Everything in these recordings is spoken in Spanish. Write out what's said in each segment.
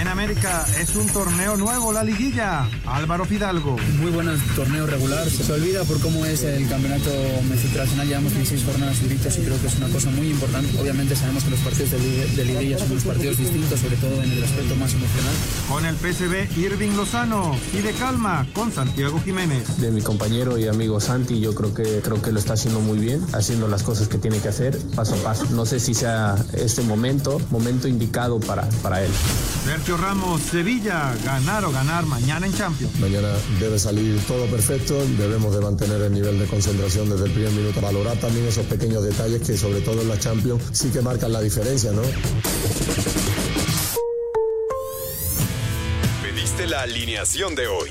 En América es un torneo nuevo, la liguilla. Álvaro Fidalgo. Muy buen torneo regular. Se olvida por cómo es el campeonato internacional. Llevamos 16 jornadas duritas y creo que es una cosa muy importante. Obviamente sabemos que los partidos de, liguilla son unos partidos distintos, sobre todo en el aspecto más emocional. Con el PSV Irving Lozano y de calma con Santiago Jiménez. De mi compañero y amigo Santi, yo creo que creo que lo está haciendo muy bien, haciendo las cosas que tiene que hacer paso a paso. No sé si sea este momento, momento indicado para, para él. Ramos, Sevilla, ganar o ganar mañana en Champions. Mañana debe salir todo perfecto, debemos de mantener el nivel de concentración desde el primer minuto, valorar también esos pequeños detalles que sobre todo en la Champions sí que marcan la diferencia, ¿no? Pediste la alineación de hoy.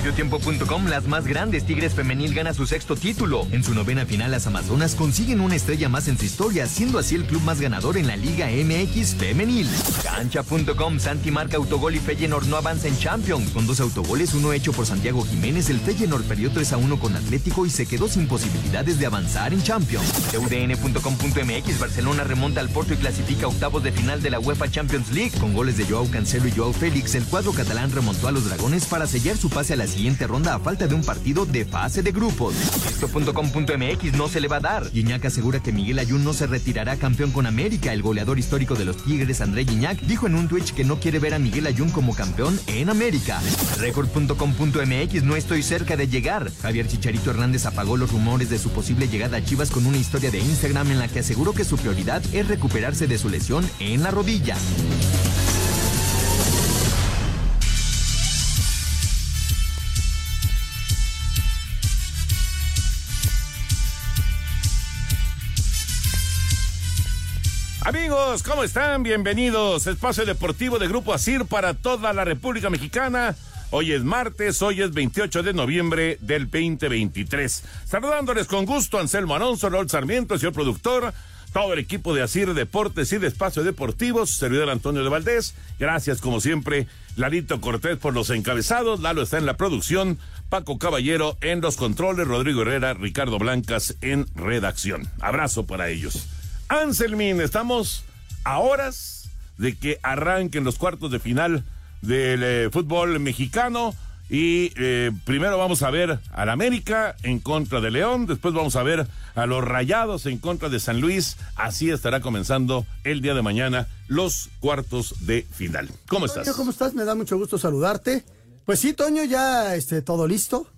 Mediotiempo.com, las más grandes Tigres Femenil gana su sexto título. En su novena final, las Amazonas consiguen una estrella más en su historia, siendo así el club más ganador en la Liga MX Femenil. Cancha.com, Santi marca autogol y Feyenoord no avanza en Champions. Con dos autogoles, uno hecho por Santiago Jiménez, el Feyenoord perdió 3 a 1 con Atlético y se quedó sin posibilidades de avanzar en Champions. UDN.com.mx, Barcelona remonta al Porto y clasifica octavos de final de la UEFA Champions League. Con goles de Joao Cancelo y Joao Félix, el cuadro catalán remontó a los dragones para sellar su pase a la siguiente ronda a falta de un partido de fase de grupos. Esto.com.mx no se le va a dar. Guiñac asegura que Miguel Ayun no se retirará campeón con América. El goleador histórico de los Tigres, André Guiñac, dijo en un Twitch que no quiere ver a Miguel Ayun como campeón en América. Record.com.mx no estoy cerca de llegar. Javier Chicharito Hernández apagó los rumores de su posible llegada a Chivas con una historia de Instagram en la que aseguró que su prioridad es recuperarse de su lesión en la rodilla. Amigos, ¿cómo están? Bienvenidos. Espacio Deportivo de Grupo ASIR para toda la República Mexicana. Hoy es martes, hoy es 28 de noviembre del 2023. Saludándoles con gusto Anselmo Alonso, Raúl Sarmiento, señor productor, todo el equipo de Asir Deportes y de Espacio Deportivo, servidor Antonio de Valdés. Gracias, como siempre, Larito Cortés por los encabezados. Lalo está en la producción, Paco Caballero en los controles, Rodrigo Herrera, Ricardo Blancas en redacción. Abrazo para ellos. Anselmin, estamos a horas de que arranquen los cuartos de final del eh, fútbol mexicano. Y eh, primero vamos a ver al América en contra de León, después vamos a ver a los Rayados en contra de San Luis. Así estará comenzando el día de mañana los cuartos de final. ¿Cómo estás? ¿Cómo estás? Me da mucho gusto saludarte. Pues sí, Toño, ya este, todo listo.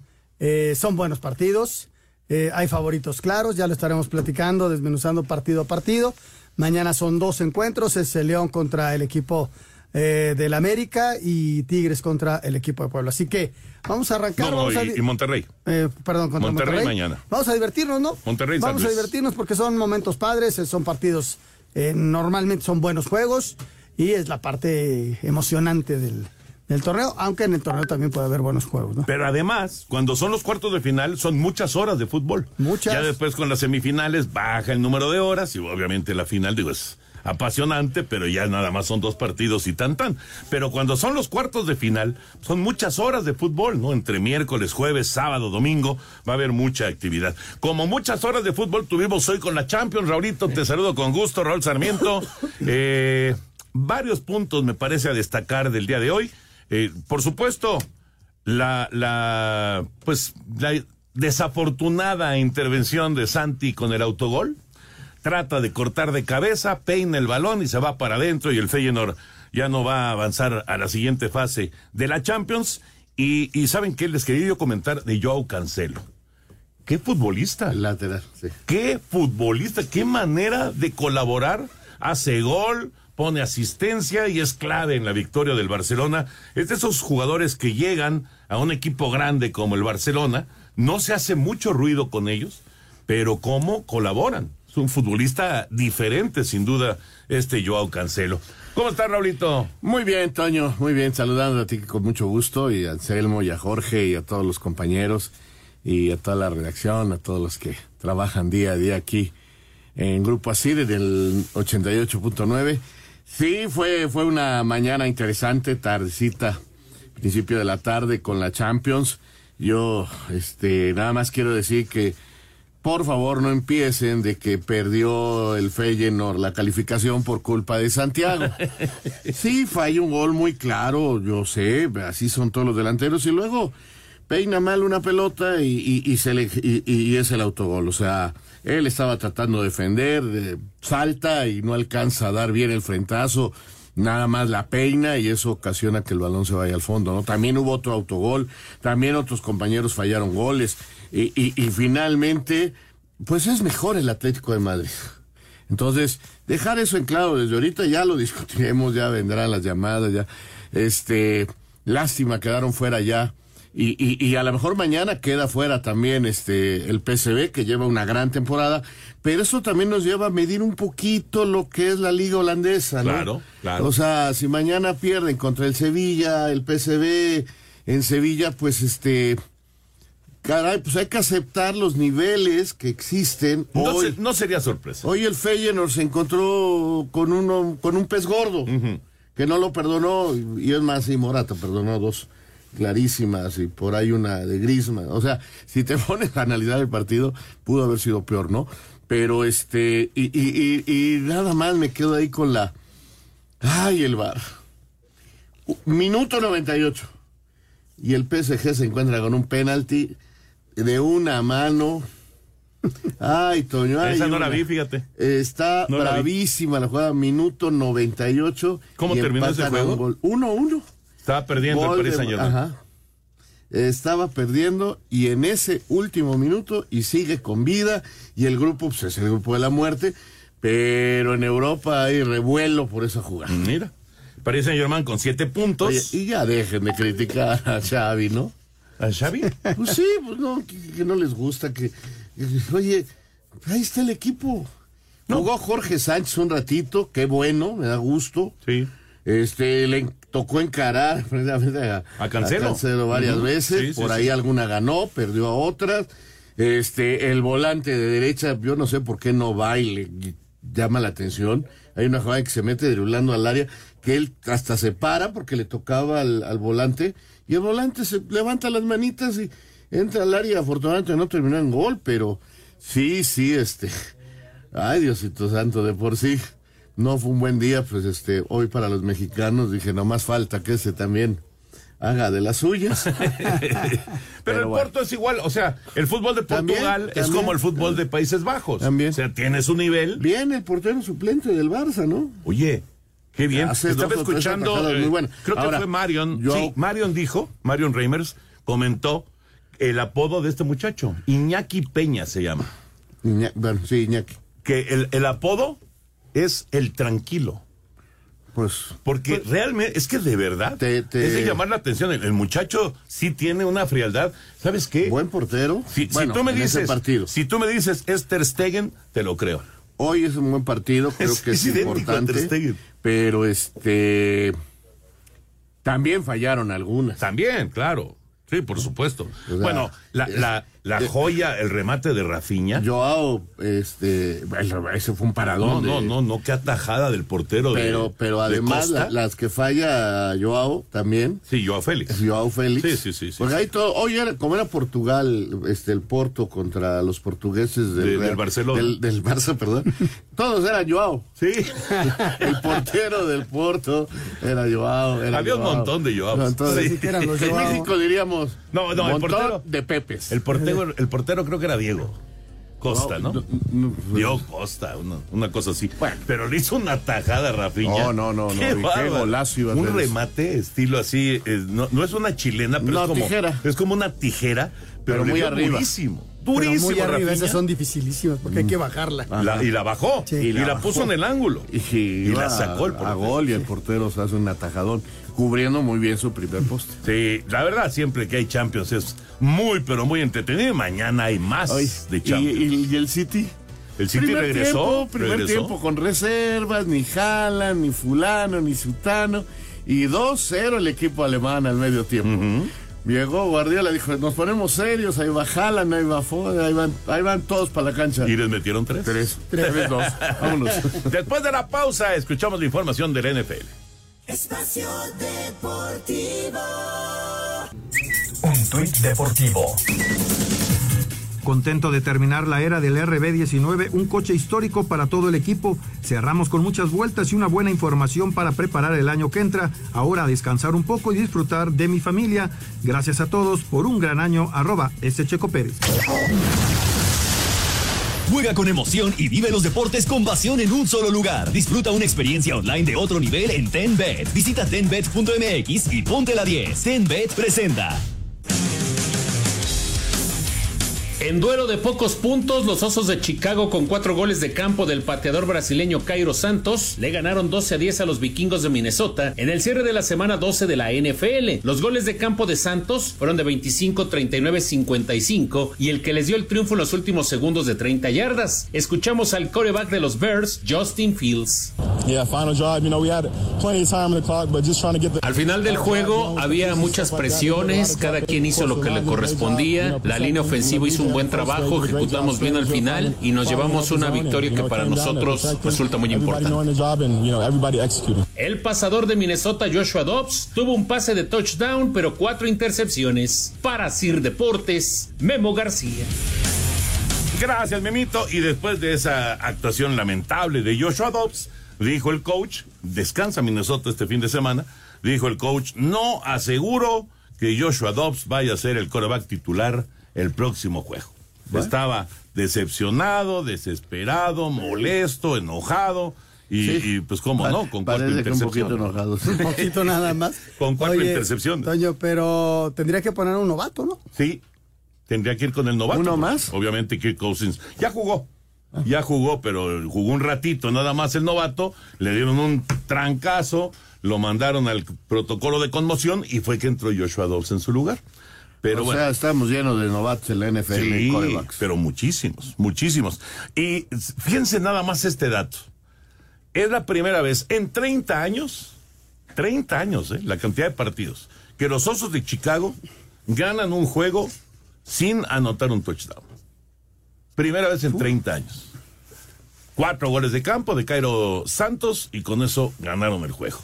Eh, son buenos partidos. Eh, hay favoritos claros, ya lo estaremos platicando, desmenuzando partido a partido. Mañana son dos encuentros, es el León contra el equipo eh, del América y Tigres contra el equipo de Puebla. Así que vamos a arrancar. y, Monterrey. Eh, perdón, contra Monterrey, mañana. Vamos a divertirnos, ¿no? Monterrey. Vamos a divertirnos porque son momentos padres, son partidos, normalmente son buenos juegos y es la parte emocionante del, el torneo, aunque en el torneo también puede haber buenos juegos, ¿no? Pero además, cuando son los cuartos de final, son muchas horas de fútbol. Muchas. Ya después con las semifinales baja el número de horas y obviamente la final, digo, es apasionante, pero ya nada más son dos partidos y tan tan. Pero cuando son los cuartos de final, son muchas horas de fútbol, ¿no? Entre miércoles, jueves, sábado, domingo, va a haber mucha actividad. Como muchas horas de fútbol tuvimos hoy con la Champions, Raulito, te saludo con gusto, Raúl Sarmiento. Eh, varios puntos me parece a destacar del día de hoy. Eh, por supuesto, la, la, pues, la desafortunada intervención de Santi con el autogol. Trata de cortar de cabeza, peina el balón y se va para adentro y el Feyenoord ya no va a avanzar a la siguiente fase de la Champions. Y, y saben qué les quería yo comentar de Joao Cancelo. Qué futbolista. Lateral, sí. Qué futbolista, qué manera de colaborar. Hace gol, pone asistencia y es clave en la victoria del Barcelona. Es de esos jugadores que llegan a un equipo grande como el Barcelona, no se hace mucho ruido con ellos, pero cómo colaboran. Es un futbolista diferente, sin duda, este Joao Cancelo. ¿Cómo estás, Raulito? Muy bien, Toño, muy bien, saludando a ti con mucho gusto y a Anselmo y a Jorge y a todos los compañeros y a toda la redacción, a todos los que trabajan día a día aquí en Grupo Asir del 88.9. Sí, fue, fue una mañana interesante, tardecita, principio de la tarde con la Champions. Yo, este, nada más quiero decir que por favor no empiecen de que perdió el Feyenoord la calificación por culpa de Santiago. Sí, falla un gol muy claro, yo sé, así son todos los delanteros y luego peina mal una pelota y, y, se le, y, es el autogol. O sea, él estaba tratando de defender, salta y no alcanza a dar bien el frentazo nada más la peina y eso ocasiona que el balón se vaya al fondo, ¿no? También hubo otro autogol, también otros compañeros fallaron goles y, y, finalmente, pues es mejor el Atlético de Madrid. Entonces, dejar eso en claro desde ahorita, ya lo discutiremos, ya vendrán las llamadas, ya, este, lástima, quedaron fuera ya y, y, y, a lo mejor mañana queda fuera también este el PSV que lleva una gran temporada, pero eso también nos lleva a medir un poquito lo que es la liga holandesa, ¿no? Claro, claro. O sea, si mañana pierden contra el Sevilla, el PSV en Sevilla, pues este caray, pues hay que aceptar los niveles que existen. No, hoy, no sería sorpresa. Hoy el Feyenoord se encontró con uno con un pez gordo que no lo perdonó y es más y Morata perdonó dos clarísimas y por ahí una de Grisman. O sea, si te pones a analizar el partido, pudo haber sido peor, ¿no? Pero este, y, y, y, nada más me quedo ahí con la. Ay, el bar. Minuto 98. Y el PSG se encuentra con un penalti de una mano. Ay, Toño. Ay, Esa no la vi, fíjate. Está bravísima la, jugada, minuto 98. ¿Cómo terminó ese juego? 1-1. Estaba perdiendo el Paris Saint Ajá. Estaba perdiendo y en ese último minuto y sigue con vida y el grupo pues, es el grupo de la muerte, pero en Europa hay revuelo por esa jugada. Mira, Paris Saint Germain con siete puntos. Oye, y ya dejen de criticar a Xavi, ¿no? ¿A Xavi? Pues sí, pues no, que, no les gusta que, oye, ahí está el equipo. Jugó Jorge Sánchez un ratito, qué bueno, me da gusto. Sí. Este, le tocó encarar a, a Cancelo, varias veces, por ahí alguna ganó, perdió a otras. Este, el volante de derecha, yo no sé por qué no va y le llama la atención. Hay una jugada que se mete dribblando al área, que él hasta se para porque le tocaba al, al volante, y el volante se levanta las manitas y entra al área. Afortunadamente no terminó en gol, pero sí, sí, este. Ay, Diosito Santo, de por sí no fue un buen día, pues este, hoy para los mexicanos dije, no más falta que ese también haga de las suyas. Pero, el Porto es igual, o sea, el fútbol de Portugal es como el fútbol de Países Bajos. También. O sea, tiene su nivel. Bien, el portero suplente del Barça, ¿no? Oye, qué bien. Estaba escuchando, muy bueno. creo que fue Marion. Sí, Marion dijo, Marion Reimers comentó el apodo de este muchacho, Iñaki Peña se llama. bueno, sí, Iñaki. Que el, el apodo es el tranquilo. Pues. Porque pues, realmente, es que de verdad, te, es de llamar la atención. El, muchacho sí tiene una frialdad. ¿Sabes qué? Buen portero. Si, tú me dices, partido. si tú me dices Esther Stegen, te lo creo. Hoy es un buen partido, creo que es, importante. Pero este. También fallaron algunas. También, claro. Sí, por supuesto. bueno, la, la, la joya, el remate de Rafiña. Joao, este, ese fue un paradón. No, no, no, no, qué atajada del portero. Pero, de, pero además las que falla Joao también. Sí, Joao Félix. Joao Félix. Sí, sí, sí. sí Porque ahí todo, hoy era, como era Portugal, este, el Porto contra los portugueses del, del Barcelona. Del, del, Barça, perdón. Todos eran Joao. Sí. el portero del Porto era Joao. Era Había un montón de Joao. sí. en México diríamos. No, no, el portero. De Pepes. El portero el portero creo que era Diego. Costa, ¿no? Diego Costa, una, cosa así. pero le hizo una tajada Rafiña. No, no, no, qué, golazo Un remate estilo así, no, es una chilena, pero es como tijera. es como una tijera, pero, muy arriba. Buenísimo. Durísimo, muy arriba, esas son dificilísimas porque hay que bajarla. La- y la bajó. Sí. Y, la, la puso en el ángulo. Y, Y la sacó el a, portero. gol y el portero se hace un atajadón, cubriendo muy bien su primer poste. Sí, la verdad, siempre que hay Champions es muy, pero muy entretenido. Y mañana hay más Ay, de Champions. y- y el City. el City primer regresó. Tiempo, primer regresó. tiempo con reservas, ni Jalan, ni Fulano, ni Sutano. Y 2-0 el equipo alemán al medio tiempo. Llegó Guardiola, dijo, nos ponemos serios, ahí va Jalan, ahí va Foden, ahí van, ahí van todos para la cancha. Y les metieron tres. Tres, tres, dos. Vámonos. Después de la pausa, escuchamos la información del NFL. Espacio Deportivo. Un tuit deportivo. Contento de terminar la era del RB19, un coche histórico para todo el equipo. Cerramos con muchas vueltas y una buena información para preparar el año que entra. Ahora descansar un poco y disfrutar de mi familia. Gracias a todos por un gran año. Arroba S. Checo Pérez. Juega con emoción y vive los deportes con pasión en un solo lugar. Disfruta una experiencia online de otro nivel en TenBet. Visita tenbet.mx y ponte la 10. TenBet presenta. En duelo de pocos puntos, los Osos de Chicago con cuatro goles de campo del pateador brasileño Cairo Santos le ganaron 12 a 10 a los vikingos de Minnesota en el cierre de la semana 12 de la NFL. Los goles de campo de Santos fueron de 25, 39, 55 y el que les dio el triunfo en los últimos segundos de 30 yardas. Escuchamos al coreback de los Bears, Justin Fields. Al final del juego había muchas presiones, cada quien hizo lo que le correspondía, la línea ofensiva hizo un buen trabajo, ejecutamos bien al final y nos llevamos una victoria que para nosotros resulta muy importante. El pasador de Minnesota, Joshua Dobbs, tuvo un pase de touchdown, pero cuatro intercepciones. Para Sir Deportes, Memo García. Gracias, Memito. Y después de esa actuación lamentable de Joshua Dobbs, dijo el coach, descansa Minnesota este fin de semana, dijo el coach, no aseguro que Joshua Dobbs vaya a ser el coreback titular el próximo juego. Estaba decepcionado, desesperado, molesto, enojado. Y, Sí. y, pues cómo no, con cuatro que un intercepciones. poquito enojado. Un poquito nada más. Con cuatro Oye, intercepciones. Toño, pero tendría que poner a un novato, ¿no? Sí, tendría que ir con el novato. ¿Uno más? Obviamente Kirk Cousins. Ya jugó. Ya jugó, pero jugó un ratito nada más el novato. Le dieron un trancazo, lo mandaron al protocolo de conmoción y fue que entró Joshua Dobbs en su lugar. Pero o bueno. sea, estamos llenos de novatos en la NFL Sí, pero muchísimos, muchísimos. Y fíjense nada más este dato. Es la primera vez en 30 años, 30 años, ¿eh? la cantidad de partidos, que los Osos de Chicago ganan un juego sin anotar un touchdown. Primera vez en 30 años. Cuatro goles de campo de Cairo Santos y con eso ganaron el juego.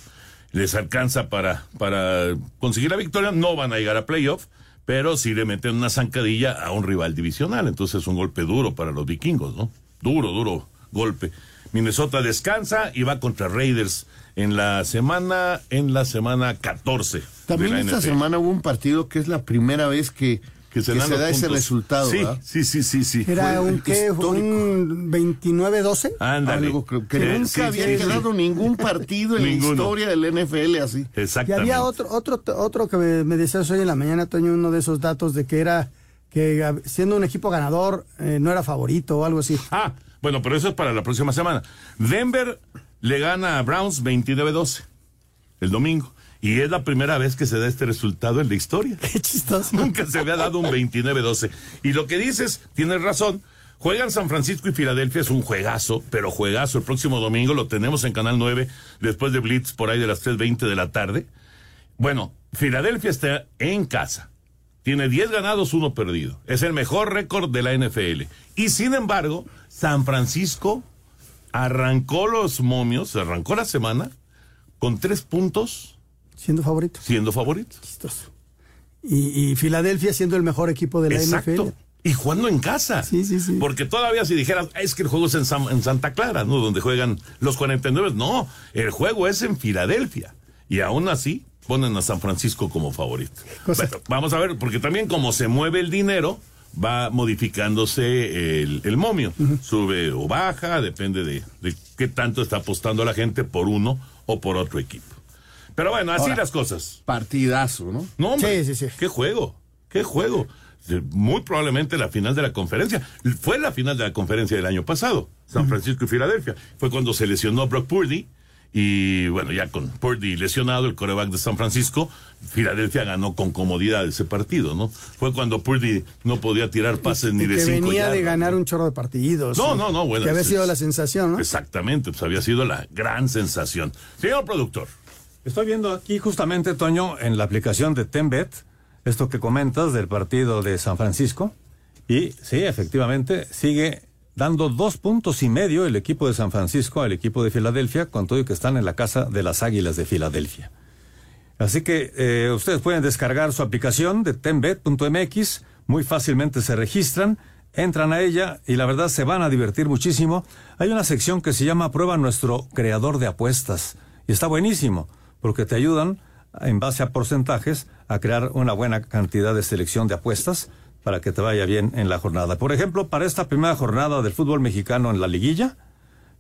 Les alcanza para, para conseguir la victoria. No van a llegar a playoff, pero sí le meten una zancadilla a un rival divisional. Entonces es un golpe duro para los vikingos, ¿no? Duro, duro golpe. Minnesota descansa y va contra Raiders en la semana, en la semana 14. También de la esta NFL. semana hubo un partido que es la primera vez que, que se, dan los da ese resultado. Sí, ¿verdad? sí, sí, sí, sí. Era un qué, un 29-12. Ándale. Algo que Sí, nunca sí, había sí, sí. quedado ningún partido en la historia del NFL así. Y Exactamente. había otro, otro, otro que me, me decías hoy en la mañana, Toño, uno de esos datos de que era que siendo un equipo ganador eh, no era favorito o algo así. Ah, bueno, pero eso es para la próxima semana. Denver le gana a Browns 29-12 el domingo. Y es la primera vez que se da este resultado en la historia. Qué chistoso. Nunca se había dado un 29-12. Y lo que dices, tienes razón. Juegan San Francisco y Filadelfia, es un juegazo, pero juegazo. El próximo domingo lo tenemos en Canal 9, después de Blitz por ahí de las 3.20 de la tarde. Bueno, Filadelfia está en casa. Tiene 10 ganados, uno perdido. Es el mejor récord de la NFL. Y sin embargo, San Francisco arrancó los momios, arrancó la semana con tres puntos Siendo favorito. siendo favorito. Chistoso. Y, y Filadelfia siendo el mejor equipo de la Exacto. NFL. Y jugando en casa. Sí, sí, sí. Porque todavía si dijeras, es que el juego es en, San- en Santa Clara, ¿no? Donde juegan los 49. No, el juego es en Filadelfia. Y aún así ponen a San Francisco como favorito. Bueno, vamos a ver, porque también como se mueve el dinero, va modificándose el, el momio. Sube o baja, depende de, de qué tanto está apostando la gente por uno o por otro equipo. Pero bueno, así Ahora, las cosas. Partidazo, ¿no? No, hombre, Sí, sí, sí. ¿Qué juego? ¿Qué juego? muy probablemente la final de la conferencia. Fue la final de la conferencia del año pasado, San Francisco y Filadelfia. Fue cuando se lesionó Brock Purdy y bueno, ya con Purdy lesionado, el coreback de San Francisco, Filadelfia ganó con comodidad ese partido, ¿no? Fue cuando Purdy no podía tirar pases ni de que cinco venía de ganar un chorro de partidos. No, no, no, bueno. Que había sido la sensación, ¿no? Exactamente, pues había sido la gran sensación. Señor productor. Estoy viendo aquí justamente, Toño, en la aplicación de Tenbet, esto que comentas del partido de San Francisco. Y sí, efectivamente, sigue dando dos puntos y medio el equipo de San Francisco al equipo de Filadelfia, con todo y que están en la casa de las Águilas de Filadelfia. Así que eh, ustedes pueden descargar su aplicación de tenbet.mx, muy fácilmente se registran, entran a ella y la verdad se van a divertir muchísimo. Hay una sección que se llama Prueba nuestro creador de apuestas y está buenísimo porque te ayudan en base a porcentajes a crear una buena cantidad de selección de apuestas para que te vaya bien en la jornada. Por ejemplo, para esta primera jornada del fútbol mexicano en la liguilla,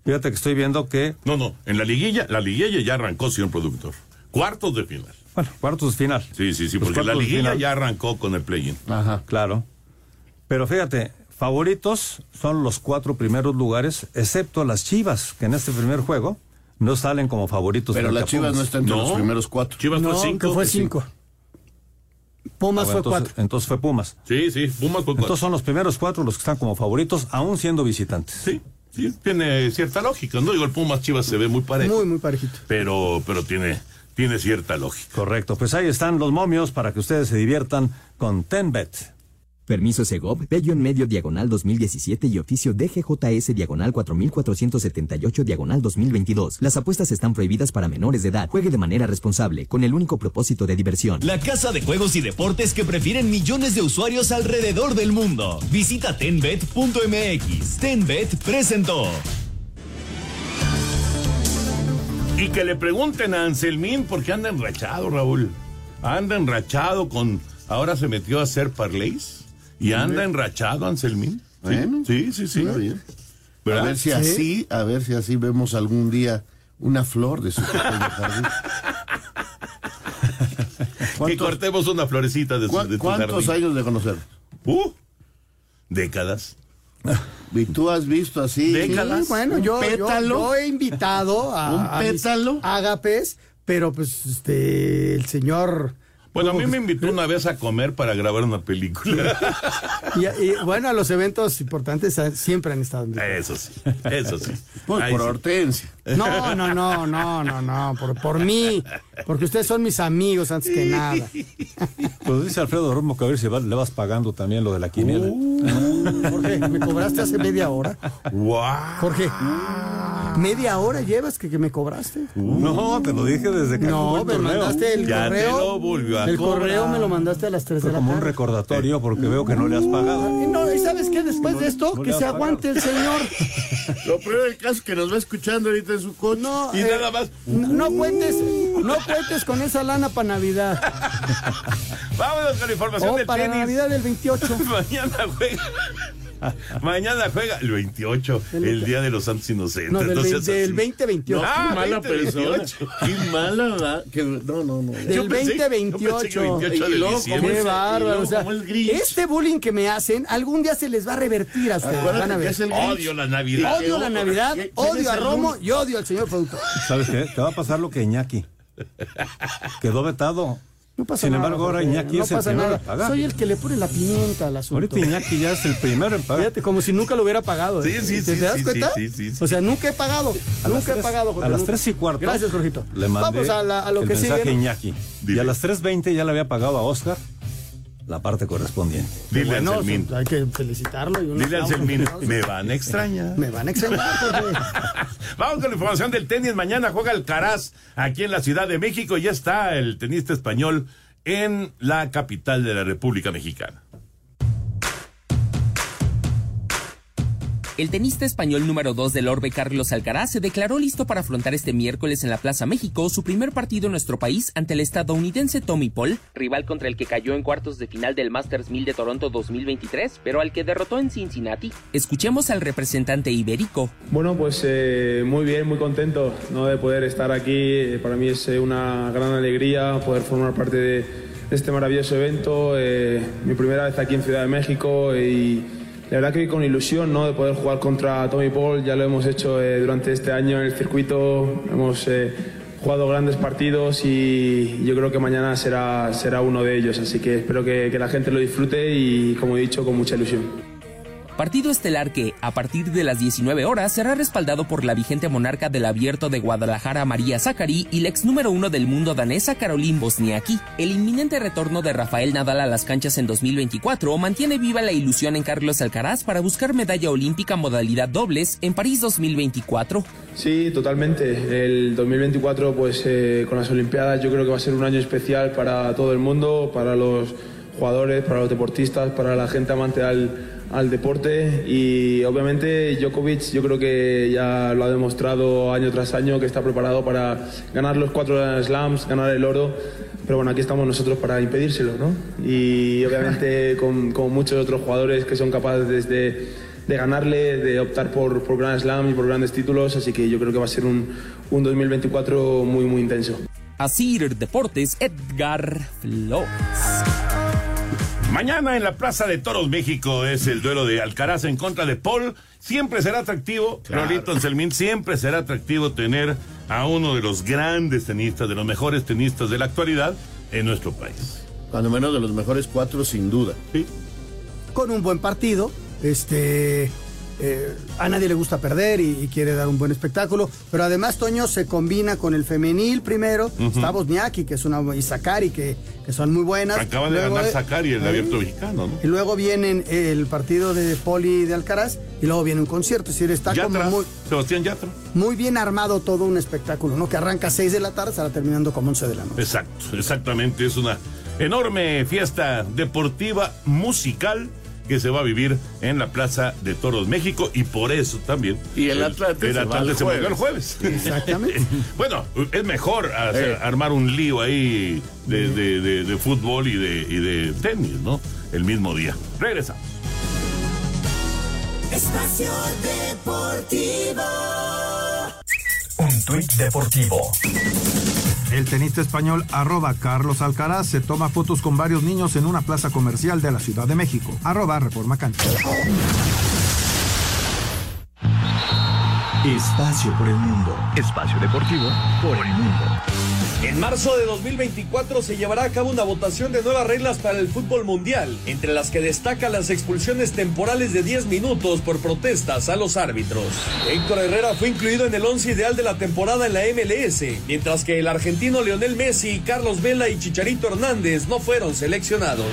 fíjate que estoy viendo que No, no, en la liguilla, la liguilla ya arrancó, señor productor. Cuartos de final. Bueno, cuartos de final. Sí, sí, sí, Los porque la liguilla ya arrancó con el play-in. Ajá, claro. Pero fíjate, favoritos son los cuatro primeros lugares, excepto las Chivas, que en este primer juego no salen como favoritos. Pero las Chivas no están entre los primeros cuatro. Chivas no, fue cinco. que fue cinco. Pumas fue entonces, cuatro. entonces fue Pumas. Sí, sí, Pumas fue cuatro. Entonces son los primeros cuatro los que están como favoritos, aún siendo visitantes. Sí, sí, tiene cierta lógica. No digo, el Pumas Chivas se ve muy parejo. Muy, muy parejito. Pero, pero tiene, tiene cierta lógica. Correcto, pues ahí están los momios para que ustedes se diviertan con Tenbet. Permiso Segov, Bello en medio diagonal 2017 y oficio DGJS diagonal 4478 diagonal 2022. Las apuestas están prohibidas para menores de edad. Juegue de manera responsable, con el único propósito de diversión. La casa de juegos y deportes que prefieren millones de usuarios alrededor del mundo. Visita tenbet.mx. Tenbet presentó. Y que le pregunten a Anselmín por qué anda enrachado, Raúl. Anda enrachado con. Ahora se metió a hacer parlays. Y anda enrachado, Anselmín. Sí, Bueno, sí, sí. A ver si Sí. así, a ver si así vemos algún día una flor de su pequeño jardín. Que cortemos una florecita de, su, ¿Cuá- de tu ¿Cuántos jardín. años de conocer? Uh, décadas. ¿Y tú has visto así? Sí, bueno, yo, pétalo? yo he invitado a, ¿Un a mis pétalo? ágapes, pero pues este el señor Bueno, a mí me invitó una vez a comer para grabar una película. y, y, bueno, a los eventos importantes siempre han estado invitados. Eso sí, eso sí. Pues Ahí por sí. Hortensia. No, no, no, no, no, no, por, por mí, porque ustedes son mis amigos antes que nada. Pues dice Alfredo Romo que a ver si va- le vas pagando también lo de la quiniela. Jorge, me cobraste hace media hora. Guau. Jorge, media hora llevas que, que me cobraste. No, te lo dije desde que No, me torneo. mandaste el Ya te correo. lo volvió a el cobrar. correo me lo mandaste a las 3 Fue de la como un tarde. recordatorio porque veo que no le has pagado. Y no, ¿y sabes qué? Después de esto, no que se aguante el señor. Lo peor del caso es que nos va escuchando ahorita en su coche. No, Y eh, nada más. no, no cuentes, no cuentes con esa lana para Navidad. Vámonos con la información O del para tenis. Navidad del 28. Mañana juega. Mañana juega el 28, el Día de los Santos Inocentes. No, del, No 20, seas del así. 2028. Ah, Qué mala 2028. persona. Qué mala, ¿verdad? Que, no, no, no. Del pensé- yo pensé que 2028. 28 de Y luego, diciembre. ¿cómo Qué bárbaro. este bullying que me hacen, algún día se les va a revertir a ustedes. Acuérdate Van a ver. es el Grinch. Odio la Navidad. Odio la Navidad, ¿Quién es odio a Romo y odio al señor productor. ¿Sabes qué? Te va a pasar lo que Iñaki. Quedó vetado. No pasa Sin nada. embargo, ahora Iñaki no es el primero nada. en pagar. Soy el que le pone la pimienta al asunto. Ahorita Iñaki ya es el primero en pagar. Fíjate, como si nunca lo hubiera pagado. ¿eh? Sí, sí, ¿Te, sí, te das sí, cuenta? sí, sí, sí. O sea, nunca he pagado. A nunca he pagado. Jorge, a las nunca. 3 y cuarto. Gracias, Jorgito. Le mandé Vamos a, la- a lo el que mensaje sigue. a Iñaki. Y a las 3.20 ya le había pagado a Oscar la parte correspondiente. Dile Bueno, Anselmín. hay que felicitarlo. Y Dile aplauso. Anselmín. Me van a extrañar. Me van a extrañar. Vamos con la información del tenis. Mañana juega Alcaraz aquí en la Ciudad de México. Ya está el tenista español en la capital de la República Mexicana. El tenista español número 2 del Orbe, Carlos Alcaraz, se declaró listo para afrontar este miércoles en la Plaza México su primer partido en nuestro país ante el estadounidense Tommy Paul, rival contra el que cayó en cuartos de final del Masters 1000 de Toronto 2023, pero al que derrotó en Cincinnati. Escuchemos al representante ibérico. Bueno, pues eh, muy bien, muy contento ¿no? de poder estar aquí. Eh, Para mí es eh, una gran alegría poder formar parte de, este maravilloso evento, mi primera vez aquí en Ciudad de México y la verdad que con ilusión ¿no? de poder jugar contra Tommy Paul, ya lo hemos hecho eh, durante este año en el circuito, hemos eh, jugado grandes partidos y yo creo que mañana será, será uno de ellos, así que espero que, que la gente lo disfrute y como he dicho, con mucha ilusión. Partido estelar que, a partir de las 19 horas, será respaldado por la vigente monarca del abierto de Guadalajara María Zachary y la ex número uno del mundo danesa Caroline Bosniaki. El inminente retorno de Rafael Nadal a las canchas en 2024 mantiene viva la ilusión en Carlos Alcaraz para buscar medalla olímpica modalidad dobles en París 2024. Sí, totalmente. El 2024, pues eh, con las Olimpiadas, yo creo que va a ser un año especial para todo el mundo, para los jugadores, para los deportistas, para la gente amante al al deporte y obviamente Djokovic yo creo que ya lo ha demostrado año tras año que está preparado para ganar los cuatro slams, ganar el oro, pero bueno, aquí estamos nosotros para impedírselo, ¿no? Y obviamente con, muchos otros jugadores que son capaces de, de ganarle, de optar por, por Grand Slam y por grandes títulos, así que yo creo que va a ser un, un 2024 muy, muy intenso. Así Deportes, Edgar Flores. Mañana en la Plaza de Toros México es el duelo de Alcaraz en contra de Paul. Siempre será atractivo, Rolito Anselmín, siempre será atractivo tener a uno de los grandes tenistas, de los mejores tenistas de la actualidad en nuestro país. Cuando menos de los mejores cuatro, sin duda. Sí. Con un buen partido, este eh, a nadie le gusta perder y, quiere dar un buen espectáculo, pero además Toño se combina con el femenil primero, está Bosniaki, que es una, y Sakari, que, que son muy buenas. Acaba de ganar Sakari el abierto mexicano, ¿no? Y luego vienen el partido de Poli de Alcaraz y luego viene un concierto, es decir, está como muy... Sebastián Yatra. Muy bien armado todo un espectáculo, ¿no? Que arranca a 6 de la tarde, estará terminando como 11 de la noche. Exacto, exactamente, es una enorme fiesta deportiva, musical que se va a vivir en la Plaza de Toros México y por eso también. Y el Atlante, el, Atlante se, el jueves. Exactamente. bueno, es mejor armar un lío ahí de, fútbol y de, y de tenis, ¿no? El mismo día. Regresa. Espacio Deportivo. Un tuit deportivo. El tenista español arroba Carlos Alcaraz se toma fotos con varios niños en una plaza comercial de la Ciudad de México. Arroba Reforma Cancha. Espacio por el mundo. Espacio deportivo por el mundo. En marzo de 2024 se llevará a cabo una votación de nuevas reglas para el fútbol mundial, entre las que destacan las expulsiones temporales de 10 minutos por protestas a los árbitros. Héctor Herrera fue incluido en el once ideal de la temporada en la MLS, mientras que el argentino Lionel Messi, Carlos Vela y Chicharito Hernández no fueron seleccionados.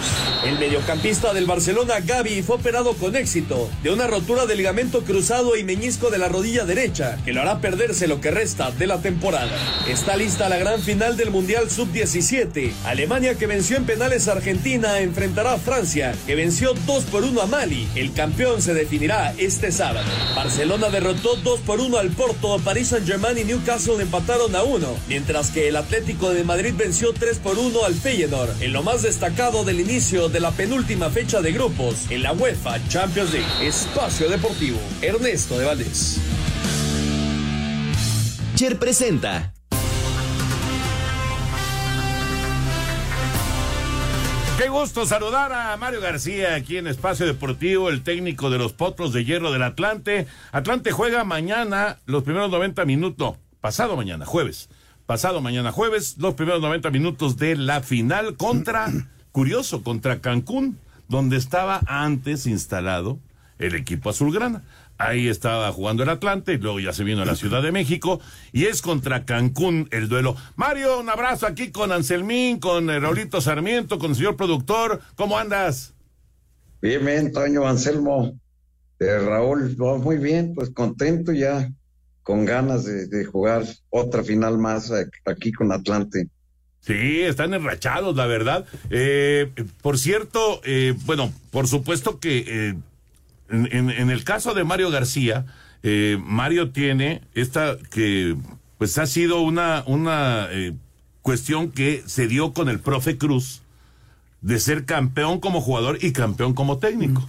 El mediocampista del Barcelona, Gaby, fue operado con éxito de una rotura del ligamento cruzado y meñisco de la rodilla derecha, que lo hará perderse lo que resta de la temporada. Está lista la gran final final del Mundial Sub-17. Alemania que venció en penales a Argentina enfrentará a Francia, que venció 2 por 1 a Mali. El campeón se definirá este sábado. Barcelona derrotó 2 por 1 al Porto, París Saint-Germain y Newcastle empataron a 1, mientras que el Atlético de Madrid venció 3 por 1 al Feyenoord, en lo más destacado del inicio de la penúltima fecha de grupos en la UEFA Champions League. Espacio Deportivo, Ernesto de Valdés. Cher presenta Qué gusto saludar a Mario García aquí en Espacio Deportivo, el técnico de los Potros de Hierro del Atlante. Atlante juega mañana los primeros 90 minutos, pasado mañana, jueves. Pasado mañana jueves, los primeros 90 minutos de la final contra, curioso, contra Cancún, donde estaba antes instalado el equipo azulgrana. Ahí estaba jugando el Atlante y luego ya se vino a la Ciudad de México y es contra Cancún el duelo. Mario, un abrazo aquí con Anselmín, con eh, Raulito Sarmiento, con el señor productor. ¿Cómo andas? Bien, bien, Toño Anselmo. Eh, Raúl, muy bien, pues contento ya, con ganas de, jugar otra final más aquí con Atlante. Sí, están enrachados, la verdad. Eh, por cierto, bueno, por supuesto que en, el caso de Mario García, eh, Mario tiene esta que pues ha sido una, una eh, cuestión que se dio con el profe Cruz de ser campeón como jugador y campeón como técnico.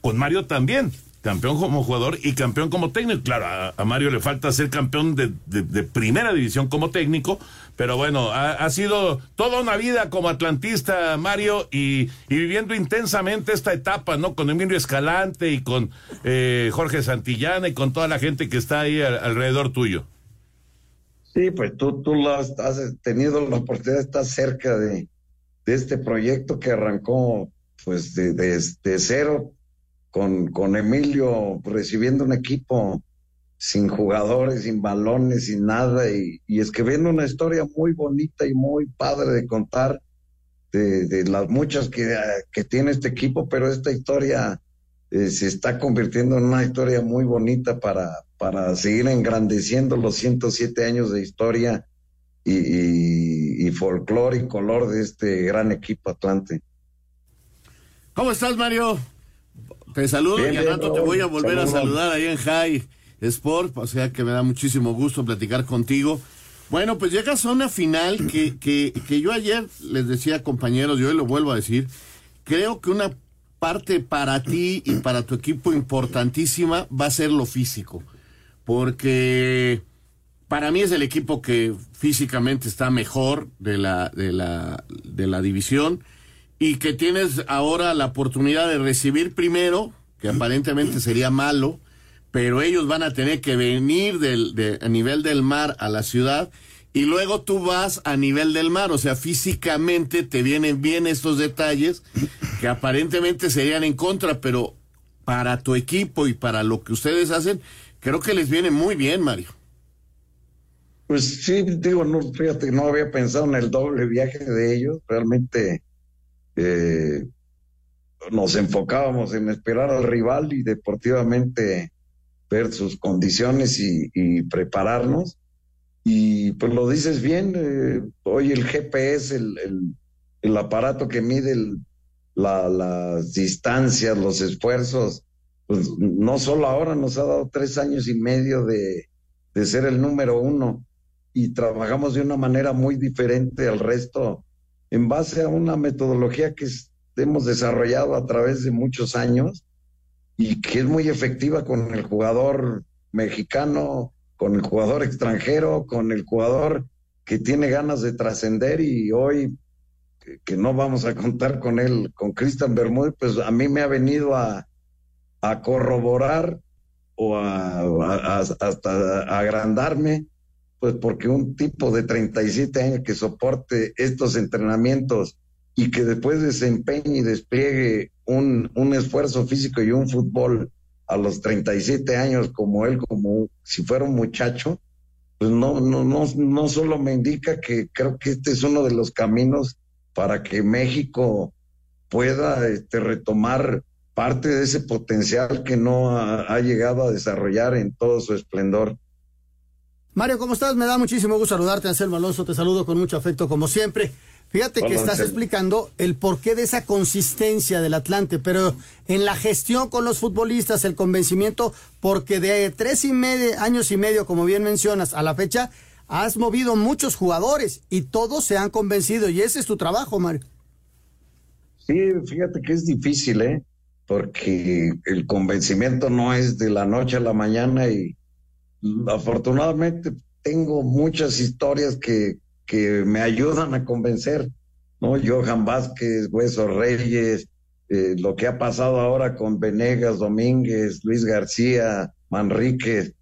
Con Mario también, campeón como jugador y campeón como técnico. Claro, a, Mario le falta ser campeón de, primera división como técnico, pero bueno, ha, sido toda una vida como atlantista, Mario, y, viviendo intensamente esta etapa, ¿no? Con Emilio Escalante y con eh, Jorge Santillana y con toda la gente que está ahí alrededor tuyo. Sí, pues tú, tú lo has, tenido la oportunidad de estar cerca de, este proyecto que arrancó pues de, de cero con, con Emilio recibiendo un equipo sin jugadores, sin balones, sin nada, y, y escribiendo una historia muy bonita y muy padre de contar de, las muchas que, que, tiene este equipo, pero esta historia eh, se está convirtiendo en una historia muy bonita para, para seguir engrandeciendo los 107 años de historia y, y folclore y color de este gran equipo Atlante. ¿Cómo estás, Mario? Te saludo y al rato te voy a volver a saludar ahí en High Sport, o sea que me da muchísimo gusto platicar contigo. Bueno, pues llegas a una final que, que, que yo ayer les decía compañeros, yo hoy lo vuelvo a decir, creo que una parte para ti y para tu equipo importantísima va a ser lo físico, porque para mí es el equipo que físicamente está mejor de la, de la, de la división y que tienes ahora la oportunidad de recibir primero, que aparentemente sería malo, pero ellos van a tener que venir del, de, a nivel del mar a la ciudad y luego tú vas a nivel del mar, o sea, físicamente te vienen bien estos detalles que aparentemente serían en contra, pero para tu equipo y para lo que ustedes hacen, creo que les viene muy bien, Mario. Pues sí, digo, no, fíjate, no había pensado en el doble viaje de ellos, realmente eh, nos enfocábamos en esperar al rival y deportivamente ver sus condiciones y, prepararnos. Y pues lo dices bien, eh, hoy el GPS, el, el, aparato que mide las distancias, los esfuerzos, pues no solo ahora nos ha dado tres años y medio de, de ser el número uno y trabajamos de una manera muy diferente al resto en base a una metodología que hemos desarrollado a través de muchos años y que es muy efectiva con el jugador mexicano, con el jugador extranjero, con el jugador que tiene ganas de trascender y hoy que, no vamos a contar con él, con Cristian Bermúdez, pues a mí me ha venido a, corroborar o a, hasta agrandarme pues porque un tipo de 37 años que soporte estos entrenamientos y que después desempeñe y despliegue un, un esfuerzo físico y un fútbol a los 37 años como él, como si fuera un muchacho, pues no, no, no, no solo me indica que creo que este es uno de los caminos para que México pueda este, retomar parte de ese potencial que no ha llegado a desarrollar en todo su esplendor. Mario, ¿cómo estás? Me da muchísimo gusto saludarte, Anselmo Alonso. Te saludo con mucho afecto, como siempre. Fíjate que estás explicando el porqué de esa consistencia del Atlante, pero en la gestión con los futbolistas, el convencimiento, porque de tres y medio, años y medio, como bien mencionas, a la fecha, has movido muchos jugadores y todos se han convencido y ese es tu trabajo, Mario. Sí, fíjate que es difícil, ¿eh? Porque el convencimiento no es de la noche a la mañana y afortunadamente tengo muchas historias que, que me ayudan a convencer, ¿no? Johan Vázquez, Hueso Reyes, eh, lo que ha pasado ahora con Venegas, Domínguez, Luis García, Manríquez,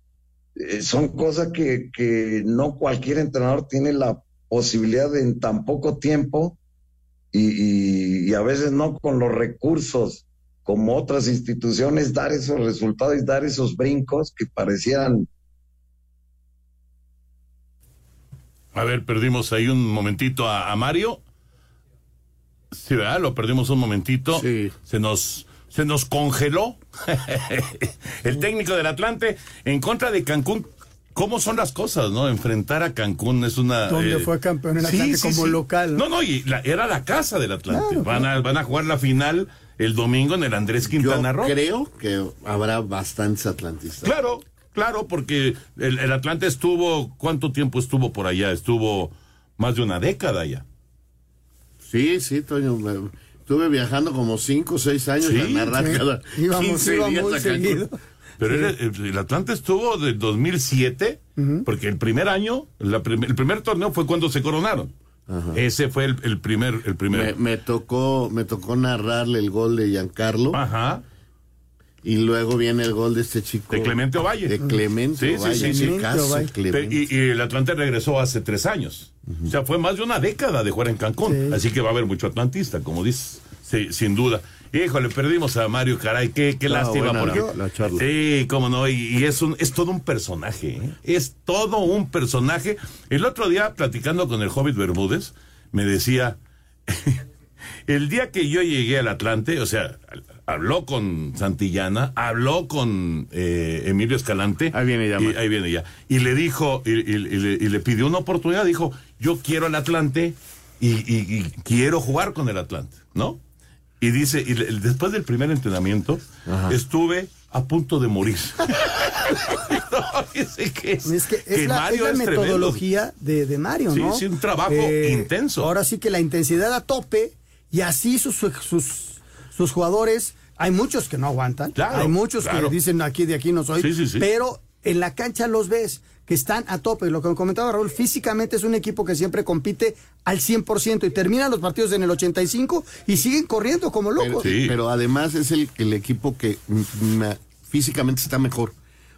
eh, son cosas que, que no cualquier entrenador tiene la posibilidad de en tan poco tiempo y, a veces no con los recursos como otras instituciones dar esos resultados y dar esos brincos que parecían A ver, perdimos ahí un momentito a, Mario. Sí, ¿verdad? Lo perdimos un momentito. Sí. Se nos, se nos congeló el técnico del Atlante en contra de Cancún. ¿Cómo son las cosas, no? Enfrentar a Cancún es una... ¿Dónde eh, fue campeón en Atlante como local. No, no, y era la casa del Atlante. van, A, van a jugar la final el domingo en el Andrés Quintana Roo. creo que habrá bastantes atlantistas. Claro, Claro, porque el, Atlante estuvo, ¿cuánto tiempo estuvo por allá? Estuvo más de una década ya. Sí, sí, Toño. Estuve viajando como cinco o seis años Sí, a narrar sí. cada Íbamos- 15 íbamos días a seguido. Pero el, el Atlante estuvo del 2007, porque el primer año, la prim- el primer torneo fue cuando se coronaron. Ese fue el, el primer, el Me, primer. me tocó, me tocó narrarle el gol de Giancarlo. Ajá. Y luego viene el gol de este chico. De Clemente Ovalle. De Clemente Sí, sí, Ovalle. sí, sí. Caso, Clemente. Y, y el Atlante regresó hace tres años. O sea, fue más de una década de jugar en Cancún. Así que va a haber mucho atlantista, como dices. Sí, sin duda. Híjole, perdimos a Mario, caray, qué, qué lástima. buena porque, la- la charla. Sí, cómo no, y, y es, un, es todo un personaje, ¿eh? es todo un personaje. El otro día, platicando con el Hobbit Bermúdez, me decía, el día que yo llegué al Atlante, o sea, habló con Santillana, habló con eh, Emilio Escalante. Ahí viene ya. Y, ahí viene ya. Y le dijo, y, y- y le, y le pidió una oportunidad, dijo, yo quiero el Atlante y, y- y quiero jugar con el Atlante, ¿no? Y dice, y le- después del primer entrenamiento, estuve a punto de morir. No, dice que es, Es que es que la, Mario es la es tremendo. metodología de, de Mario, Sí, ¿no? Eh, sí, un trabajo intenso. Ahora sí que la intensidad a tope y así sus, sus, sus jugadores, hay muchos que no aguantan, Claro, hay muchos claro. que dicen aquí de aquí no soy, Sí, sí, sí. pero en la cancha los ves que están a tope. Lo que comentaba Raúl, físicamente es un equipo que siempre compite al 100% y terminan los partidos en el 85 y siguen corriendo como Pero, locos. pero además es el, el equipo que físicamente está mejor.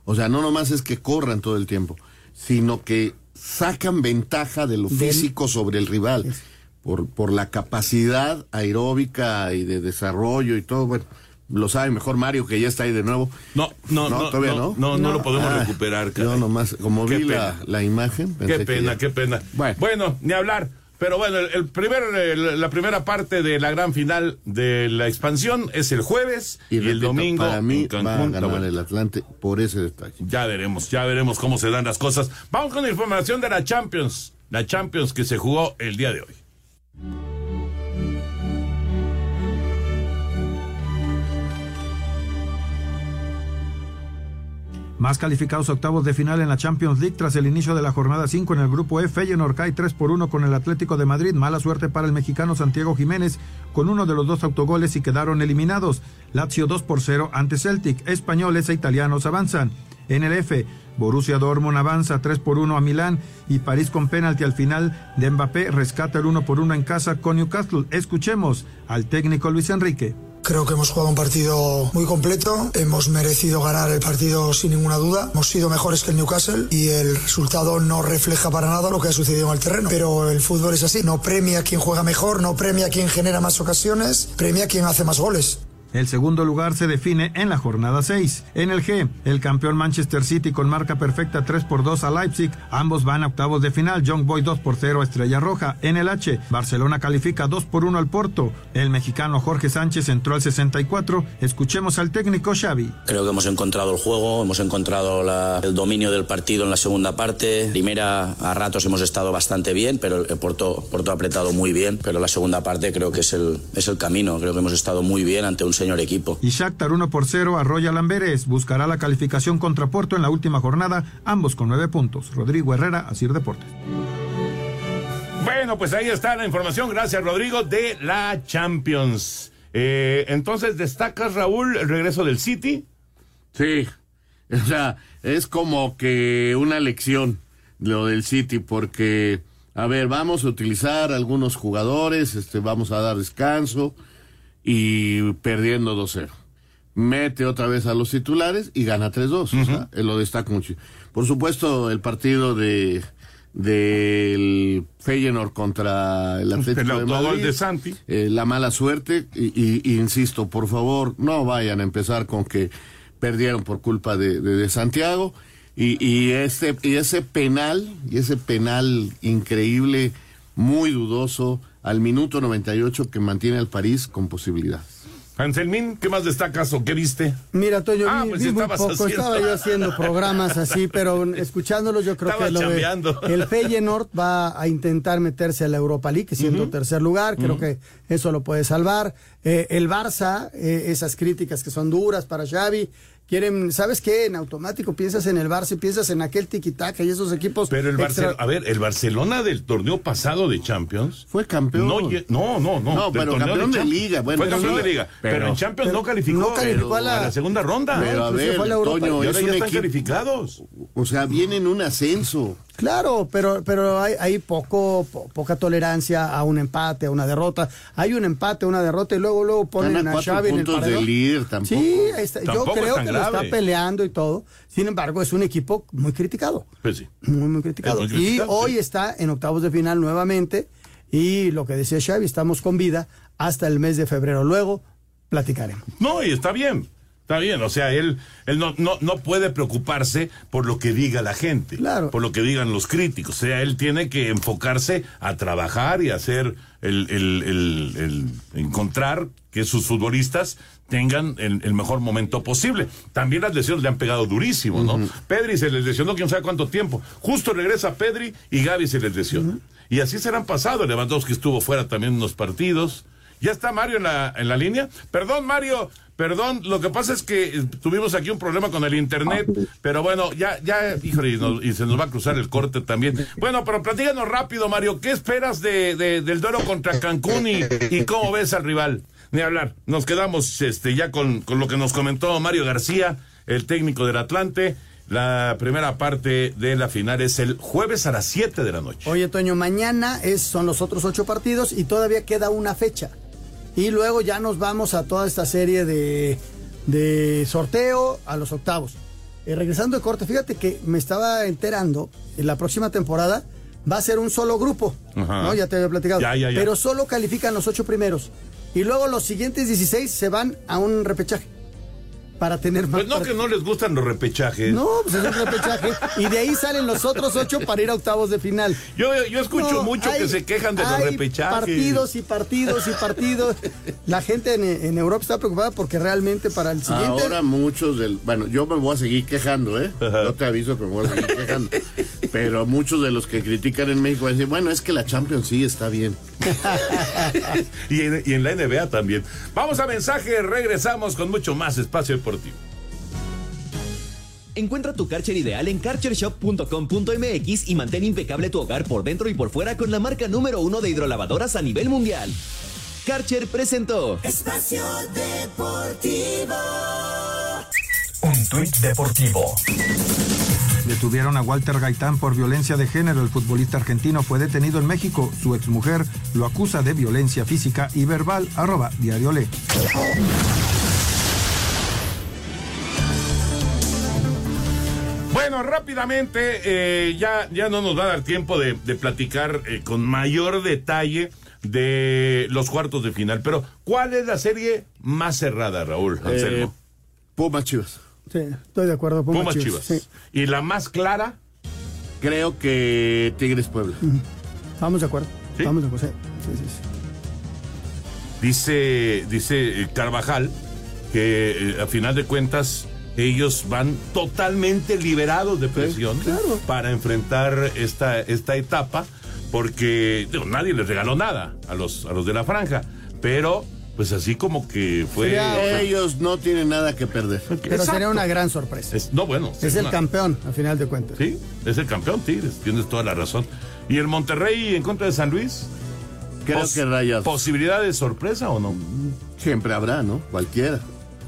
O sea, no nomás es que corran todo el tiempo, sino que sacan ventaja de lo Del- físico sobre el rival. Por, por la capacidad aeróbica y de desarrollo y todo. Bueno, lo sabe mejor Mario, que ya está ahí de nuevo. No, no, no, todavía no, no. no, no lo podemos Ah, recuperar, Yo caray. nomás, como Qué vi la, imagen. pensé Qué que pena, ya- qué pena. Bueno. ni hablar. Pero bueno, el, el primer, la primera parte de la gran final de la expansión es el jueves y, el repito, domingo Para mí en va a Cancún. ganar Está bueno. el Atlante por ese detalle. Ya veremos, ya veremos cómo se dan las cosas. Vamos con la información de la Champions. La Champions que se jugó el día de hoy. Más calificados octavos de final en la Champions League tras el inicio de la jornada 5 en el grupo E. Feyenoord cae 3 por 1 con el Atlético de Madrid. Mala suerte para el mexicano Santiago Jiménez con uno de los dos autogoles y quedaron eliminados. Lazio 2 por 0 ante Celtic. Españoles e italianos avanzan. En el F, Borussia Dortmund avanza 3 por 1 a Milán y París con penalti al final de Mbappé rescata el 1 por 1 en casa con Newcastle. Escuchemos al técnico Luis Enrique. Creo que hemos jugado un partido muy completo, hemos merecido ganar el partido sin ninguna duda, hemos sido mejores que el Newcastle y el resultado no refleja para nada lo que ha sucedido en el terreno. Pero el fútbol es así, no premia a quien juega mejor, no premia a quien genera más ocasiones, premia a quien hace más goles. El segundo lugar se define en la jornada 6. En el G, el campeón Manchester City con marca perfecta 3 por 2 a Leipzig. Ambos van a octavos de final. Young Boy 2 por 0 a Estrella Roja. En el H, Barcelona califica 2 por 1 al Porto. El mexicano Jorge Sánchez entró al 64. Escuchemos al técnico Xavi. Creo que hemos encontrado el juego, hemos encontrado el dominio del partido en la segunda parte. Primera, a ratos hemos estado bastante bien, pero el Porto, Porto ha apretado muy bien. Pero la segunda parte creo que es el, es el camino. Creo que hemos estado muy bien ante un señor equipo. Y Shakhtar 1 por 0 a Royal Amberes. Buscará la calificación contra Porto en la última jornada, ambos con 9 puntos. Rodrigo Herrera, Asir Deportes. Bueno, pues ahí está la información, gracias Rodrigo, de la Champions. Eh, entonces, ¿destacas, Raúl, el regreso del City? Sí, o sea, es como que una lección lo del City, porque, a ver, vamos a utilizar algunos jugadores, este, vamos a dar descanso y perdiendo 2-0. Mete otra vez a los titulares y gana 3-2. O sea, lo destaca mucho. Por supuesto, el partido de del Feyenoord contra el Atlético El de Madrid. de Santi. Eh, la mala suerte y, y- y insisto, por favor, no vayan a empezar con que perdieron por culpa de, de- de Santiago y, y ese y ese penal y ese penal increíble, muy dudoso al minuto 98 que mantiene al París con posibilidades. Anselmín, ¿qué más destacas o qué viste? Mira, Toño, Ah, vi, pues vi muy estabas poco. haciendo. Estaba yo haciendo programas así, pero escuchándolos yo creo Estaba que lo de- el Feyenoord va a intentar meterse a la Europa League, siendo tercer lugar. Creo que eso lo puede salvar. Eh, el Barça, eh, esas críticas que son duras para Xavi, quieren, ¿sabes qué? En automático piensas en el Barça, piensas en aquel tiquitaca y esos equipos. Pero el extra- Barcelona, a ver, el Barcelona del torneo pasado de Champions fue campeón. No, no, no, no. No, del pero campeón de liga, bueno, fue campeón de liga, pero, pero- en Champions pero no calificó, no calificó a la- a la segunda ronda. Pero a ver, Toño, y ahora ya están equipo- calificados. O sea, viene en un ascenso. Claro, pero, pero hay, hay poco, po- poca tolerancia a un empate, a una derrota. Hay un empate, una derrota y luego, luego ponen a Xavi en el puntos paredón. del líder, tampoco. Sí, ahí está. yo Tampoco creo que. Está peleando y todo. Sin embargo, es un equipo muy criticado. Pues sí. Muy, muy criticado. Muy y hoy está en octavos de final nuevamente. Y lo que decía Xavi, estamos con vida hasta el mes de febrero. Luego platicaremos. No, y está bien. Está bien, o sea, él, él no, no, no puede preocuparse por lo que diga la gente, por lo que digan los críticos. O sea, él tiene que enfocarse a trabajar y hacer el, el, el- el- encontrar que sus futbolistas tengan el, el mejor momento posible. También las lesiones le han pegado durísimo, ¿no? Pedri se les lesionó quién sabe cuánto tiempo. Justo regresa Pedri y Gaby se les lesiona. Y así se han pasado. Lewandowski estuvo fuera también unos partidos. ¿Ya está Mario en la, en la línea? Perdón, Mario, perdón, lo que pasa es que eh, tuvimos aquí un problema con el internet, pero bueno, ya, ya, híjole, y, nos- y se nos va a cruzar el corte también. Bueno, pero platícanos rápido, Mario, ¿qué esperas de, de- del duelo contra Cancún y, y cómo ves al rival? Ni hablar, nos quedamos este, ya con, con lo que nos comentó Mario García, el técnico del Atlante. La primera parte de la final es el jueves a las 7 de la noche. Oye, Toño, mañana es, son los otros ocho partidos y todavía queda una fecha. Y luego ya nos vamos a toda esta serie de, de sorteo a los octavos. Eh, regresando de corte, fíjate que me estaba enterando, en la próxima temporada va a ser un solo grupo. Ajá. ¿no? Ya te había platicado. Ya, ya, ya. Pero solo califican los ocho primeros. Y luego los siguientes 16 se van a un repechaje. Para tener más. Pues no que no les gustan los repechajes. No, pues es un repechaje. Y de ahí salen los otros ocho para ir a octavos de final. Yo, yo escucho No, mucho hay- que se quejan de los repechajes. Partidos y partidos y partidos. La gente en, en Europa está preocupada porque realmente para el siguiente. Ahora muchos del... Bueno, yo me voy a seguir quejando, ¿eh? No te aviso que me voy a seguir quejando. Pero muchos de los que critican en México dicen, bueno, es que la Champions sí está bien. y, en, y en la NBA también. Vamos a mensaje, regresamos con mucho más espacio deportivo. Encuentra tu Karcher ideal en karchershop.com.mx y mantén impecable tu hogar por dentro y por fuera con la marca número uno de hidrolavadoras a nivel mundial. Karcher presentó. Espacio Deportivo. Un tuit deportivo. Detuvieron a Walter Gaitán por violencia de género. El futbolista argentino fue detenido en México. Su exmujer lo acusa de violencia física y verbal. Arroba Diario Le. Bueno, rápidamente, eh, ya, ya no nos va a dar tiempo de, de platicar eh, con mayor detalle de los cuartos de final. Pero, ¿cuál es la serie más cerrada, Raúl? Anselmo? Eh, Pumas Chivas. Sí, estoy de acuerdo. Pumas, Pumas Chivas, Chivas. sí. ¿Y la más clara? Creo que Tigres Puebla. Estamos de acuerdo. Estamos de acuerdo. sí, sí, sí, sí. Dice, dice eh, Carvajal que eh, a final de cuentas ellos van totalmente liberados de presión para enfrentar esta, esta etapa porque digo, nadie les regaló nada a los, a los de la franja, pero pues así como que fue... Ellos no tienen nada que perder. Pero sería una gran sorpresa. Es- no, bueno. Es el una- campeón, a final de cuentas. Sí, es el campeón Tigres, tienes toda la razón. ¿Y el Monterrey en contra de San Luis? Creo que Rayados. ¿Posibilidad de sorpresa o no? Siempre habrá, ¿no? Cualquiera.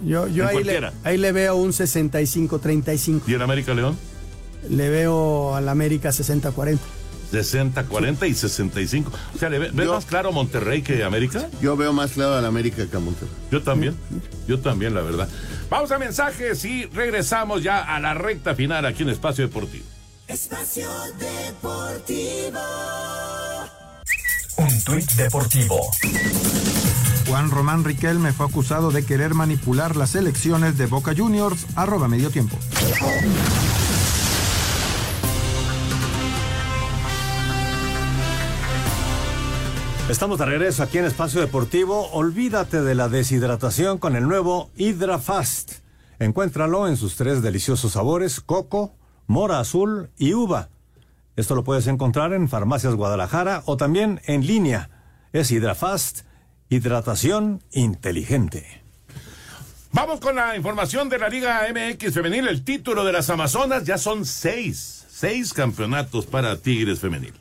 Yo, yo ahí, le, cualquiera. ahí le veo un 65-35. ¿Y en América León? Le veo al América 60-40. 60, 40 y 65. O sea, ¿le ve- ¿ves más claro Monterrey que América? Yo veo más claro al América que a Monterrey. Yo también. Yo también, la verdad. Vamos a mensajes y regresamos ya a la recta final aquí en Espacio Deportivo. Espacio Deportivo. Un tuit deportivo. Juan Román Riquelme fue acusado de querer manipular las elecciones de Boca Juniors. Arroba medio tiempo. Estamos de regreso aquí en Espacio Deportivo. Olvídate de la deshidratación con el nuevo HidraFast. Encuéntralo en sus tres deliciosos sabores, coco, mora azul y uva. Esto lo puedes encontrar en Farmacias Guadalajara o también en línea. Es HidraFast, hidratación inteligente. Vamos con la información de la Liga MX Femenil. El título de las Amazonas ya son seis. Seis campeonatos para Tigres Femenil.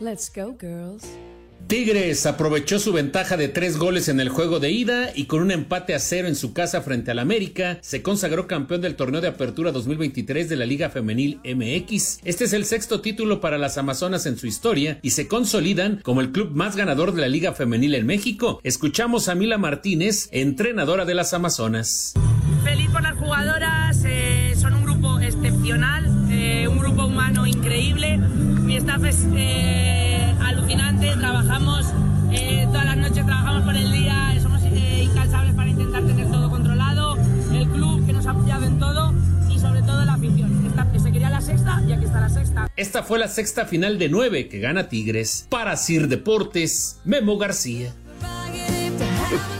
Let's go, girls. Tigres aprovechó su ventaja de tres goles en el juego de ida y con un empate a cero en su casa frente al América, se consagró campeón del torneo de apertura 2023 de la Liga Femenil MX. Este es el sexto título para las Amazonas en su historia y se consolidan como el club más ganador de la Liga Femenil en México. Escuchamos a Mila Martínez, entrenadora de las Amazonas. Feliz por las jugadoras, eh, son un grupo excepcional, eh, un grupo humano increíble. Staff es eh, alucinante, trabajamos eh, todas las noches, trabajamos por el día, somos eh, incansables para intentar tener todo controlado. El club que nos ha apoyado en todo y sobre todo la afición. Esta- se quería la sexta y aquí está la sexta. Esta fue la sexta final de nueve que gana Tigres. Para Sir Deportes, Memo García.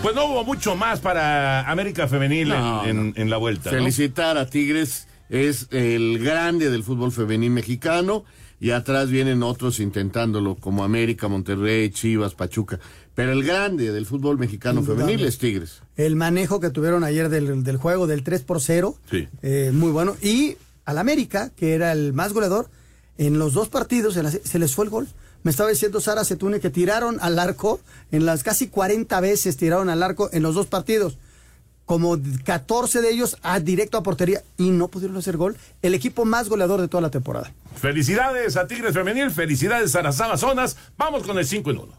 Pues no hubo mucho más para América Femenil No, en, en- en la vuelta. ¿no? Felicitar a Tigres, es el grande del fútbol femenil mexicano, y atrás vienen otros intentándolo, como América, Monterrey, Chivas, Pachuca. Pero el grande del fútbol mexicano femenil es Tigres. El manejo que tuvieron ayer del, del juego del 3 por 0, Sí. eh, muy bueno. Y al América, que era el más goleador, en los dos partidos la- se les fue el gol. Me estaba diciendo Sara Setune que tiraron al arco, en las casi 40 veces tiraron al arco en los dos partidos. Como 14 de ellos a directo a portería y no pudieron hacer gol. El equipo más goleador de toda la temporada. Felicidades a Tigres Femenil, felicidades a las Amazonas. Vamos con el 5 en 1.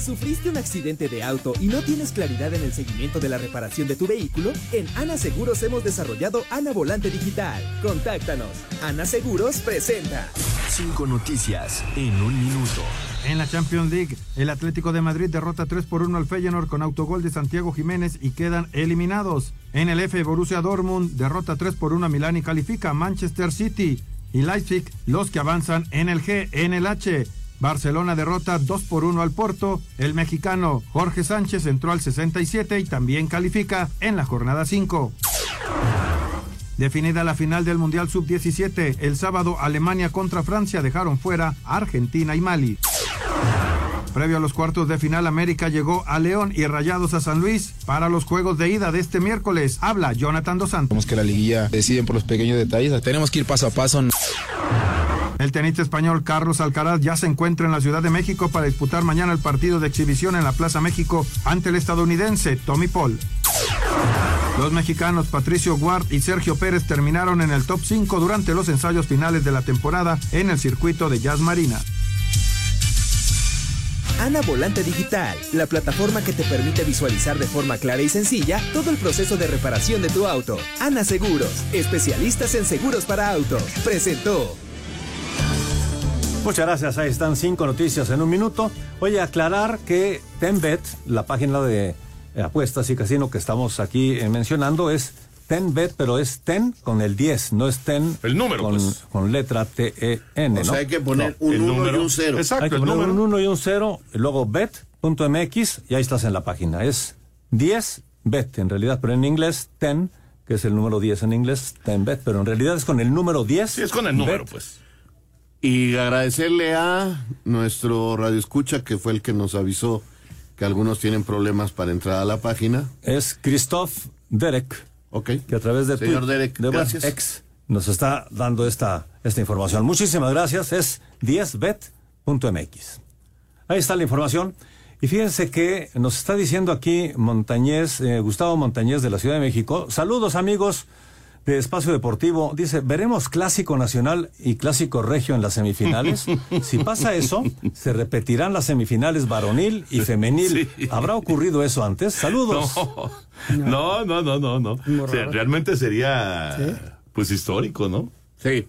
¿Sufriste un accidente de auto y no tienes claridad en el seguimiento de la reparación de tu vehículo? En Ana Seguros hemos desarrollado Ana Volante Digital. Contáctanos. Ana Seguros presenta. Cinco noticias en un minuto. En la Champions League, el Atlético de Madrid derrota 3 por 1 al Feyenoord con autogol de Santiago Jiménez y quedan eliminados. En el F, Borussia Dortmund derrota 3 por 1 a Milán y califica a Manchester City. Y Leipzig, los que avanzan en el G, en el H. Barcelona derrota 2 por 1 al Porto. El mexicano Jorge Sánchez entró al 67 y también califica en la jornada 5. Definida la final del Mundial Sub-17, el sábado Alemania contra Francia dejaron fuera a Argentina y Mali. Previo a los cuartos de final, América llegó a León y Rayados a San Luis. Para los juegos de ida de este miércoles, habla Jonathan Dos Santos. Vemos que la liguilla deciden por los pequeños detalles. Tenemos que ir paso a paso. El tenista español Carlos Alcaraz ya se encuentra en la Ciudad de México para disputar mañana el partido de exhibición en la Plaza México ante el estadounidense Tommy Paul. Los mexicanos Patricio Guard y Sergio Pérez terminaron en el top 5 durante los ensayos finales de la temporada en el circuito de Jazz Marina. Ana Volante Digital, la plataforma que te permite visualizar de forma clara y sencilla todo el proceso de reparación de tu auto. Ana Seguros, especialistas en seguros para autos. Presentó. Muchas gracias, ahí están cinco noticias en un minuto. Oye, aclarar que Tenbet, la página de apuestas y casino que estamos aquí eh, mencionando, es Tenbet, pero es Ten con el 10, no es Ten el número, con, pues. con letra T-E-N. O ¿no? sea, hay que poner No, un el uno y número. un cero. Exacto, Hay que el poner número. un 1 y un 0, y luego bet.mx y ahí estás en la página. Es 10 bet en realidad, pero en inglés 10, que es el número 10 en inglés, 10 bet, pero en realidad es con el número 10. Sí, es con el número, bet. pues. Y agradecerle a nuestro radio escucha que fue el que nos avisó que algunos tienen problemas para entrar a la página. Es Christoph Derek. Ok. Que a través de Señor Derek, de, gracias. ex nos está dando esta, esta información. Muchísimas gracias. Es 10bet.mx. Ahí está la información. Y fíjense que nos está diciendo aquí Montañez, eh, Gustavo Montañez de la Ciudad de México. Saludos amigos de Espacio Deportivo. Dice, ¿veremos clásico nacional y clásico regio en las semifinales? si pasa eso, se repetirán las semifinales varonil y femenil. ¿Habrá ocurrido eso antes? Saludos. No, no, no, no, no. O sea, realmente sería, pues, histórico, ¿no? Sí.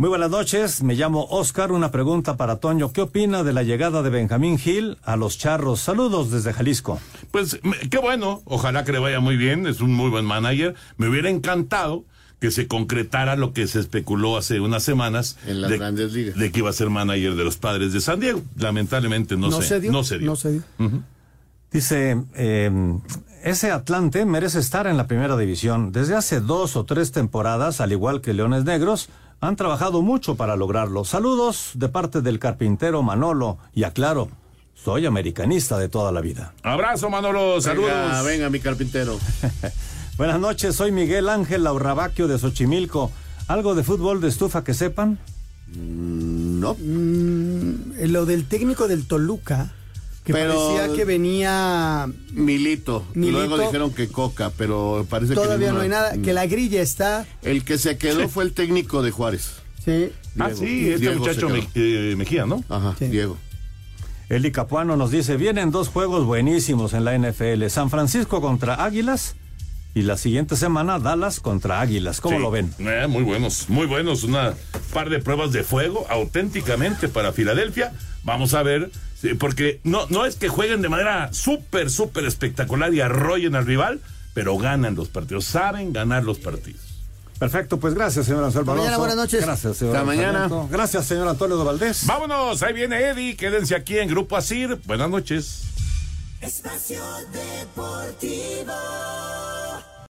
Muy buenas noches, me llamo Oscar. Una pregunta para Toño. ¿Qué opina de la llegada de Benjamín Gil a los charros? Saludos desde Jalisco. Pues me- qué bueno, ojalá que le vaya muy bien, es un muy buen manager. Me hubiera encantado que se concretara lo que se especuló hace unas semanas En las de, grandes ligas. de que iba a ser manager de los padres de San Diego. Lamentablemente no, No se, se dio, no se dio. no se dio. Dice, eh, ese Atlante merece estar en la primera división. Desde hace dos o tres temporadas, al igual que Leones Negros, han trabajado mucho para lograrlo. Saludos de parte del carpintero Manolo y aclaro, soy americanista de toda la vida. Abrazo, Manolo. Saludos. Venga, venga, mi carpintero. Buenas noches, soy Miguel Ángel Laurabaquio de Xochimilco. ¿Algo de fútbol de estufa que sepan? no. Mm, lo del técnico del Toluca, que Pero- parecía que venía... Milito. Milito. Luego dijeron que Coca, pero parece que Todavía no hay nada, que la grilla está... El que se quedó Sí. fue el técnico de Juárez. Sí. Ah, Diego. sí, este Diego muchacho Me- eh, Mejía, ¿no? Ajá, Diego. Eli Capuano nos dice, vienen dos juegos buenísimos en la NFL, San Francisco contra Águilas y la siguiente semana Dallas contra Águilas. ¿Cómo Sí. lo ven? Eh, muy buenos, muy buenos. Una par de pruebas de fuego auténticamente para Filadelfia. Vamos a ver, sí, porque no, no es que jueguen de manera súper, súper espectacular y arrollen al rival, pero ganan los partidos, saben ganar los partidos. Perfecto, pues gracias, señor Anselmo Hasta mañana, buenas noches. Gracias, señor Hasta mañana. Gracias, señor Antonio de Valdés. Vámonos, ahí viene Eddie, quédense aquí en Grupo Asir. Buenas noches. Espacio Deportivo.